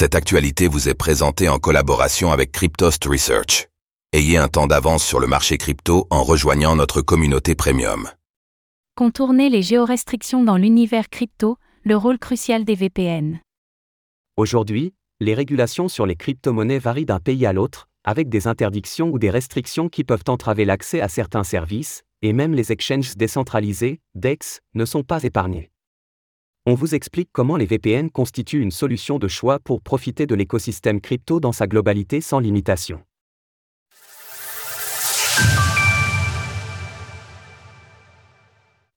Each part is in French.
Cette actualité vous est présentée en collaboration avec Cryptost Research. Ayez un temps d'avance sur le marché crypto en rejoignant notre communauté premium. Contourner les géorestrictions dans l'univers crypto, le rôle crucial des VPN. Aujourd'hui, les régulations sur les crypto-monnaies varient d'un pays à l'autre, avec des interdictions ou des restrictions qui peuvent entraver l'accès à certains services, et même les exchanges décentralisés, DEX, ne sont pas épargnés. On vous explique comment les VPN constituent une solution de choix pour profiter de l'écosystème crypto dans sa globalité sans limitation.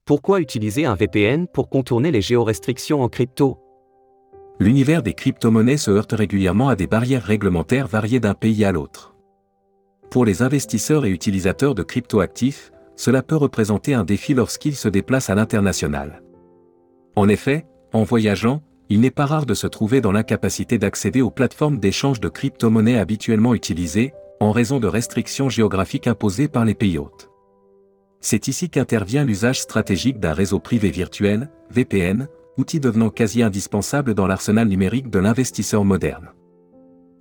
Pourquoi utiliser un VPN pour contourner les géorestrictions en crypto? L'univers des crypto-monnaies se heurte régulièrement à des barrières réglementaires variées d'un pays à l'autre. Pour les investisseurs et utilisateurs de crypto-actifs, cela peut représenter un défi lorsqu'ils se déplacent à l'international. En effet, en voyageant, il n'est pas rare de se trouver dans l'incapacité d'accéder aux plateformes d'échange de crypto-monnaies habituellement utilisées, en raison de restrictions géographiques imposées par les pays hôtes. C'est ici qu'intervient l'usage stratégique d'un réseau privé virtuel, VPN, outil devenant quasi indispensable dans l'arsenal numérique de l'investisseur moderne.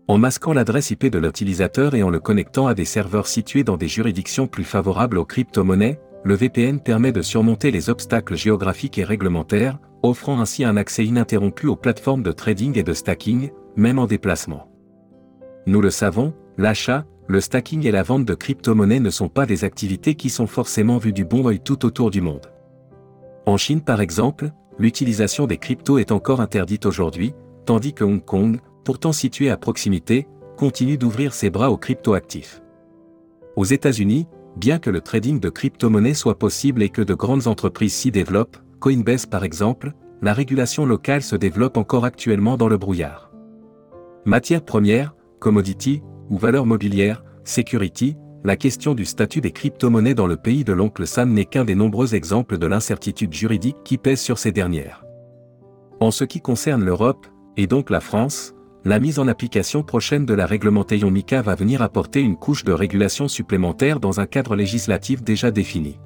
En masquant l'adresse IP de l'utilisateur et en le connectant à des serveurs situés dans des juridictions plus favorables aux crypto-monnaies, le VPN permet de surmonter les obstacles géographiques et réglementaires, offrant ainsi un accès ininterrompu aux plateformes de trading et de stacking, même en déplacement. Nous le savons, l'achat, le stacking et la vente de crypto-monnaies ne sont pas des activités qui sont forcément vues du bon œil tout autour du monde. En Chine par exemple, l'utilisation des cryptos est encore interdite aujourd'hui, tandis que Hong Kong, pourtant situé à proximité, continue d'ouvrir ses bras aux crypto-actifs. Aux États-Unis, bien que le trading de crypto-monnaies soit possible et que de grandes entreprises s'y développent, Coinbase par exemple, la régulation locale se développe encore actuellement dans le brouillard. Matières premières, commodity, ou valeurs mobilières, security, la question du statut des crypto-monnaies dans le pays de l'oncle Sam n'est qu'un des nombreux exemples de l'incertitude juridique qui pèse sur ces dernières. En ce qui concerne l'Europe, et donc la France, la mise en application prochaine de la réglementation MICA va venir apporter une couche de régulation supplémentaire dans un cadre législatif déjà défini.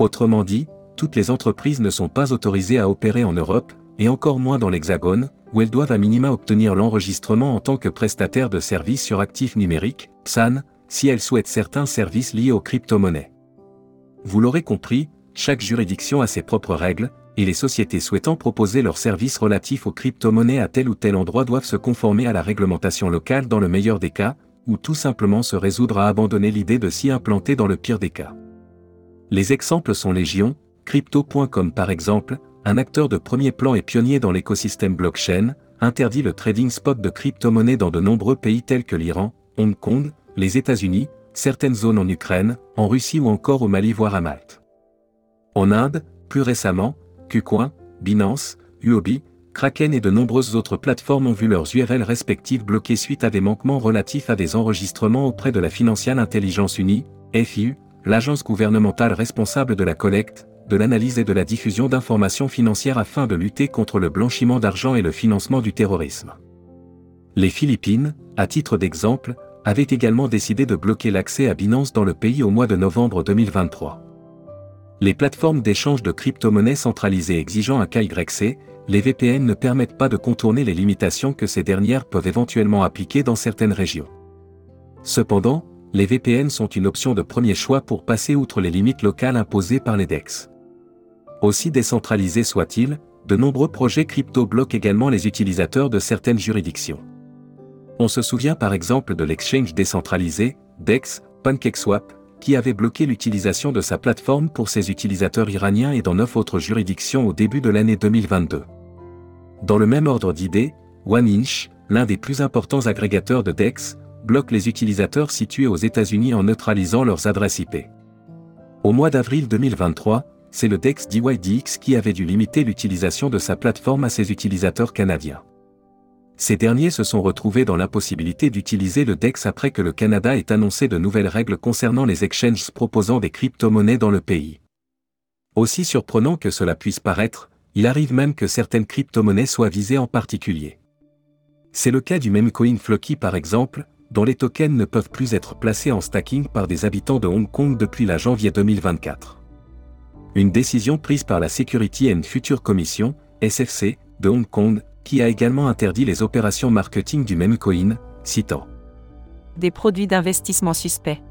Autrement dit, toutes les entreprises ne sont pas autorisées à opérer en Europe, et encore moins dans l'Hexagone, où elles doivent à minima obtenir l'enregistrement en tant que prestataire de services sur actifs numériques, PSAN, si elles souhaitent certains services liés aux crypto-monnaies. Vous l'aurez compris, chaque juridiction a ses propres règles, et les sociétés souhaitant proposer leurs services relatifs aux crypto-monnaies à tel ou tel endroit doivent se conformer à la réglementation locale dans le meilleur des cas, ou tout simplement se résoudre à abandonner l'idée de s'y implanter dans le pire des cas. Les exemples sont légion, crypto.com par exemple, un acteur de premier plan et pionnier dans l'écosystème blockchain, interdit le trading spot de crypto-monnaies dans de nombreux pays tels que l'Iran, Hong Kong, les États-Unis, certaines zones en Ukraine, en Russie ou encore au Mali voire à Malte. En Inde, plus récemment, KuCoin, Binance, Uobi, Kraken et de nombreuses autres plateformes ont vu leurs URL respectives bloquées suite à des manquements relatifs à des enregistrements auprès de la Financial Intelligence Unie, FIU, l'agence gouvernementale responsable de la collecte, de l'analyse et de la diffusion d'informations financières afin de lutter contre le blanchiment d'argent et le financement du terrorisme. Les Philippines, à titre d'exemple, avaient également décidé de bloquer l'accès à Binance dans le pays au mois de novembre 2023. Les plateformes d'échange de crypto-monnaies centralisées exigeant un KYC, les VPN ne permettent pas de contourner les limitations que ces dernières peuvent éventuellement appliquer dans certaines régions. Cependant, les VPN sont une option de premier choix pour passer outre les limites locales imposées par les DEX. Aussi décentralisés soient-ils, de nombreux projets crypto bloquent également les utilisateurs de certaines juridictions. On se souvient par exemple de l'exchange décentralisé, DEX, PancakeSwap, qui avait bloqué l'utilisation de sa plateforme pour ses utilisateurs iraniens et dans neuf autres juridictions au début de l'année 2022. Dans le même ordre d'idées, OneInch, l'un des plus importants agrégateurs de DEX, bloque les utilisateurs situés aux États-Unis en neutralisant leurs adresses IP. Au mois d'avril 2023, c'est le DEX DYDX qui avait dû limiter l'utilisation de sa plateforme à ses utilisateurs canadiens. Ces derniers se sont retrouvés dans l'impossibilité d'utiliser le DEX après que le Canada ait annoncé de nouvelles règles concernant les exchanges proposant des crypto-monnaies dans le pays. Aussi surprenant que cela puisse paraître, il arrive même que certaines crypto-monnaies soient visées en particulier. C'est le cas du même coin Floki par exemple, dont les tokens ne peuvent plus être placés en stacking par des habitants de Hong Kong depuis la janvier 2024. Une décision prise par la Security and Future Commission, SFC, de Hong Kong, qui a également interdit les opérations marketing du même coin, citant Des produits d'investissement suspects.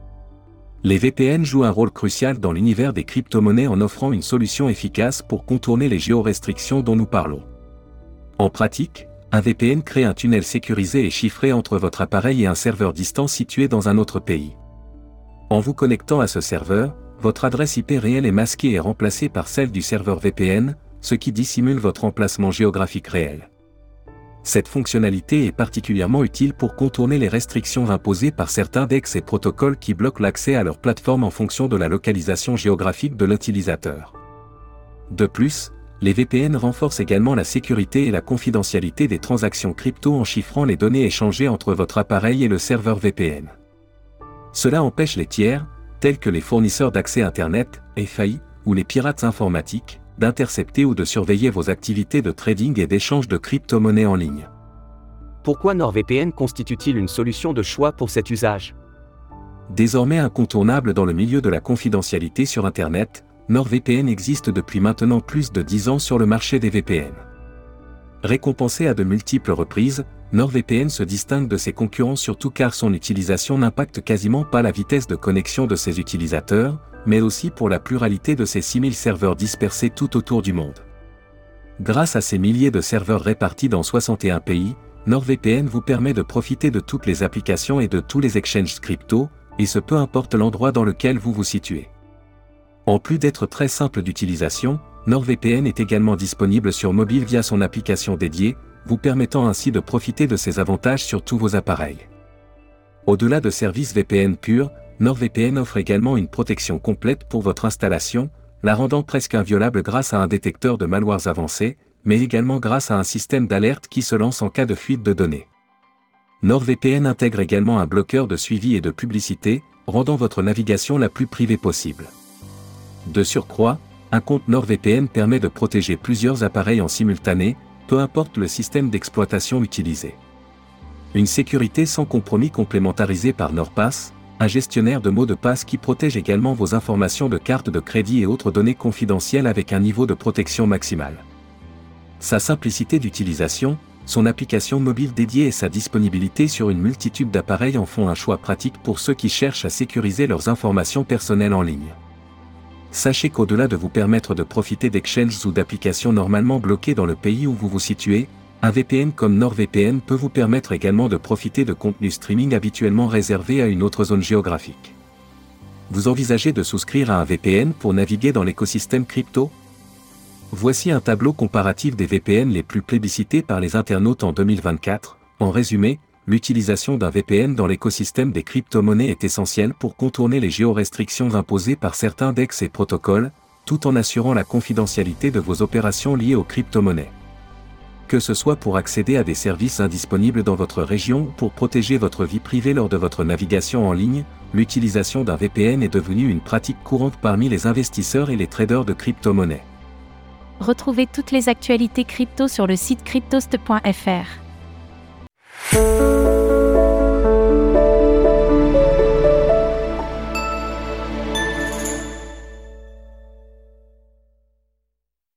Les VPN jouent un rôle crucial dans l'univers des crypto-monnaies en offrant une solution efficace pour contourner les géorestrictions dont nous parlons. En pratique, un VPN crée un tunnel sécurisé et chiffré entre votre appareil et un serveur distant situé dans un autre pays. En vous connectant à ce serveur, votre adresse IP réelle est masquée et remplacée par celle du serveur VPN, ce qui dissimule votre emplacement géographique réel. Cette fonctionnalité est particulièrement utile pour contourner les restrictions imposées par certains DEX et protocoles qui bloquent l'accès à leur plateforme en fonction de la localisation géographique de l'utilisateur. De plus, les VPN renforcent également la sécurité et la confidentialité des transactions crypto en chiffrant les données échangées entre votre appareil et le serveur VPN. Cela empêche les tiers, tels que les fournisseurs d'accès Internet, FAI, ou les pirates informatiques, d'intercepter ou de surveiller vos activités de trading et d'échange de crypto-monnaies en ligne. Pourquoi NordVPN constitue-t-il une solution de choix pour cet usage? Désormais incontournable dans le milieu de la confidentialité sur Internet, NordVPN existe depuis maintenant plus de 10 ans sur le marché des VPN. Récompensé à de multiples reprises, NordVPN se distingue de ses concurrents surtout car son utilisation n'impacte quasiment pas la vitesse de connexion de ses utilisateurs, mais aussi pour la pluralité de ses 6000 serveurs dispersés tout autour du monde. Grâce à ces milliers de serveurs répartis dans 61 pays, NordVPN vous permet de profiter de toutes les applications et de tous les exchanges crypto, et ce peu importe l'endroit dans lequel vous vous situez. En plus d'être très simple d'utilisation, NordVPN est également disponible sur mobile via son application dédiée, vous permettant ainsi de profiter de ses avantages sur tous vos appareils. Au-delà de services VPN purs, NordVPN offre également une protection complète pour votre installation, la rendant presque inviolable grâce à un détecteur de malwares avancé, mais également grâce à un système d'alerte qui se lance en cas de fuite de données. NordVPN intègre également un bloqueur de suivi et de publicité, rendant votre navigation la plus privée possible. De surcroît, un compte NordVPN permet de protéger plusieurs appareils en simultané, peu importe le système d'exploitation utilisé. Une sécurité sans compromis complémentarisée par NordPass, un gestionnaire de mots de passe qui protège également vos informations de carte de crédit et autres données confidentielles avec un niveau de protection maximal. Sa simplicité d'utilisation, son application mobile dédiée et sa disponibilité sur une multitude d'appareils en font un choix pratique pour ceux qui cherchent à sécuriser leurs informations personnelles en ligne. Sachez qu'au-delà de vous permettre de profiter d'exchanges ou d'applications normalement bloquées dans le pays où vous vous situez, un VPN comme NordVPN peut vous permettre également de profiter de contenus streaming habituellement réservés à une autre zone géographique. Vous envisagez de souscrire à un VPN pour naviguer dans l'écosystème crypto? Voici un tableau comparatif des VPN les plus plébiscités par les internautes en 2024. En résumé, l'utilisation d'un VPN dans l'écosystème des crypto-monnaies est essentielle pour contourner les géorestrictions imposées par certains DEX et protocoles, tout en assurant la confidentialité de vos opérations liées aux crypto-monnaies. Que ce soit pour accéder à des services indisponibles dans votre région ou pour protéger votre vie privée lors de votre navigation en ligne, l'utilisation d'un VPN est devenue une pratique courante parmi les investisseurs et les traders de crypto-monnaies. Retrouvez toutes les actualités crypto sur le site cryptost.fr.